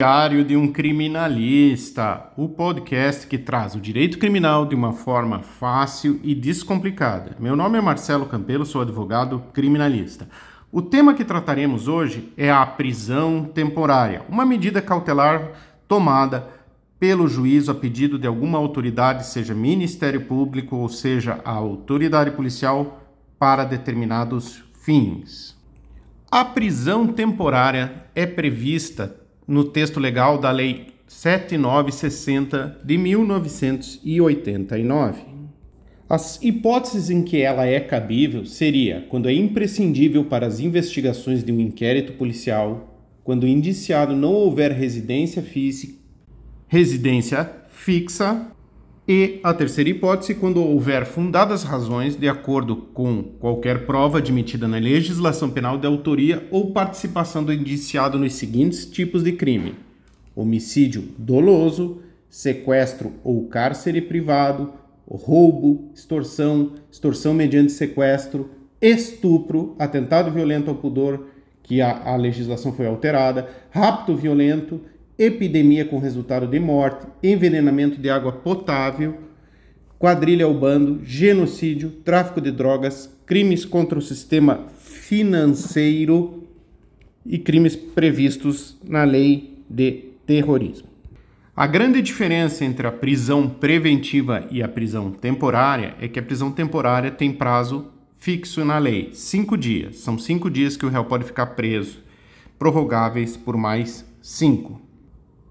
Diário de um Criminalista, o podcast que traz o direito criminal de uma forma fácil e descomplicada. Meu nome é Marcelo Campelo, sou advogado criminalista. O tema que trataremos hoje é a prisão temporária, uma medida cautelar tomada pelo juízo a pedido de alguma autoridade, seja Ministério Público ou seja a autoridade policial, para determinados fins. A prisão temporária é prevista no texto legal da Lei 7960 de 1989. As hipóteses em que ela é cabível seria quando é imprescindível para as investigações de um inquérito policial, quando o indiciado não houver residência física, residência fixa e a terceira hipótese, quando houver fundadas razões, de acordo com qualquer prova admitida na legislação penal de autoria ou participação do indiciado nos seguintes tipos de crime: homicídio doloso, sequestro ou cárcere privado, roubo, extorsão, extorsão mediante sequestro, estupro, atentado violento ao pudor, que a, a legislação foi alterada, rapto violento epidemia com resultado de morte, envenenamento de água potável, quadrilha ao bando, genocídio, tráfico de drogas, crimes contra o sistema financeiro e crimes previstos na lei de terrorismo. A grande diferença entre a prisão preventiva e a prisão temporária é que a prisão temporária tem prazo fixo na lei, cinco dias. São cinco dias que o réu pode ficar preso, prorrogáveis por mais cinco.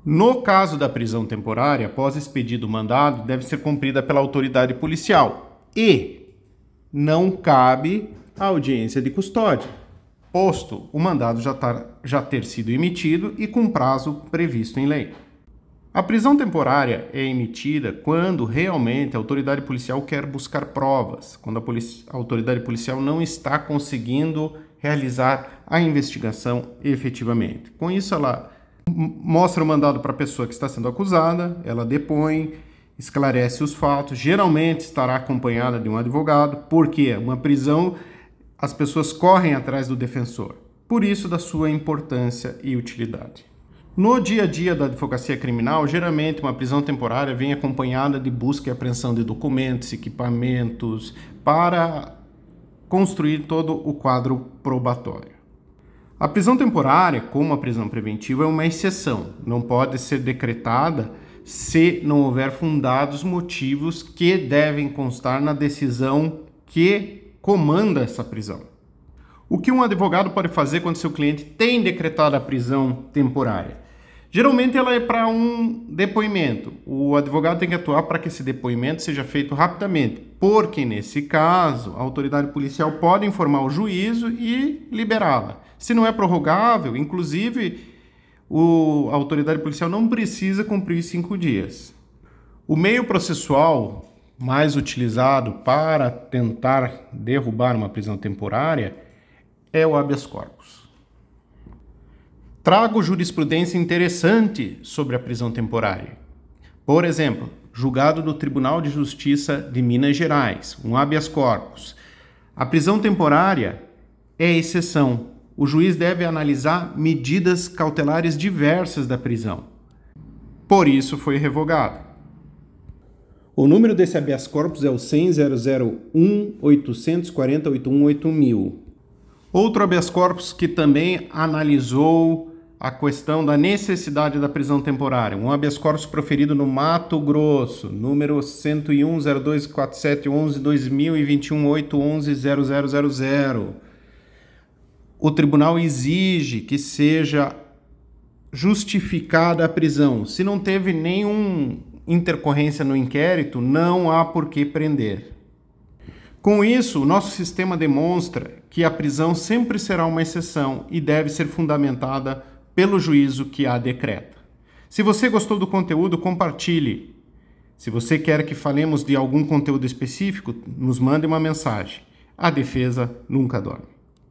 No caso da prisão temporária, após expedido o mandado, deve ser cumprida pela autoridade policial e não cabe a audiência de custódia, posto o mandado já, tar, já ter sido emitido e com prazo previsto em lei. A prisão temporária é emitida quando realmente a autoridade policial quer buscar provas, quando a, a autoridade policial não está conseguindo realizar a investigação efetivamente. Com isso, ela mostra o mandado para a pessoa que está sendo acusada, ela depõe, esclarece os fatos, geralmente estará acompanhada de um advogado, porque uma prisão as pessoas correm atrás do defensor. Por isso da sua importância e utilidade. No dia a dia da advocacia criminal, geralmente uma prisão temporária vem acompanhada de busca e apreensão de documentos, equipamentos, para construir todo o quadro probatório. A prisão temporária, como a prisão preventiva, é uma exceção, não pode ser decretada se não houver fundados motivos que devem constar na decisão que comanda essa prisão. O que um advogado pode fazer quando seu cliente tem decretado a prisão temporária? Geralmente ela é para um depoimento. O advogado tem que atuar para que esse depoimento seja feito rapidamente, porque nesse caso a autoridade policial pode informar o juízo e liberá-la. Se não é prorrogável, inclusive o, a autoridade policial não precisa cumprir cinco dias. O meio processual mais utilizado para tentar derrubar uma prisão temporária é o habeas corpus. Trago jurisprudência interessante sobre a prisão temporária. Por exemplo, julgado no Tribunal de Justiça de Minas Gerais, um habeas corpus. A prisão temporária é exceção. O juiz deve analisar medidas cautelares diversas da prisão. Por isso foi revogado. O número desse habeas corpus é o 10001 840 818000. Outro habeas corpus que também analisou a questão da necessidade da prisão temporária. Um habeas corpus proferido no Mato Grosso, número 101 024711 2021 811 0000. O tribunal exige que seja justificada a prisão. Se não teve nenhuma intercorrência no inquérito, não há por que prender. Com isso, o nosso sistema demonstra que a prisão sempre será uma exceção e deve ser fundamentada pelo juízo que a decreta. Se você gostou do conteúdo, compartilhe. Se você quer que falemos de algum conteúdo específico, nos mande uma mensagem. A defesa nunca dorme.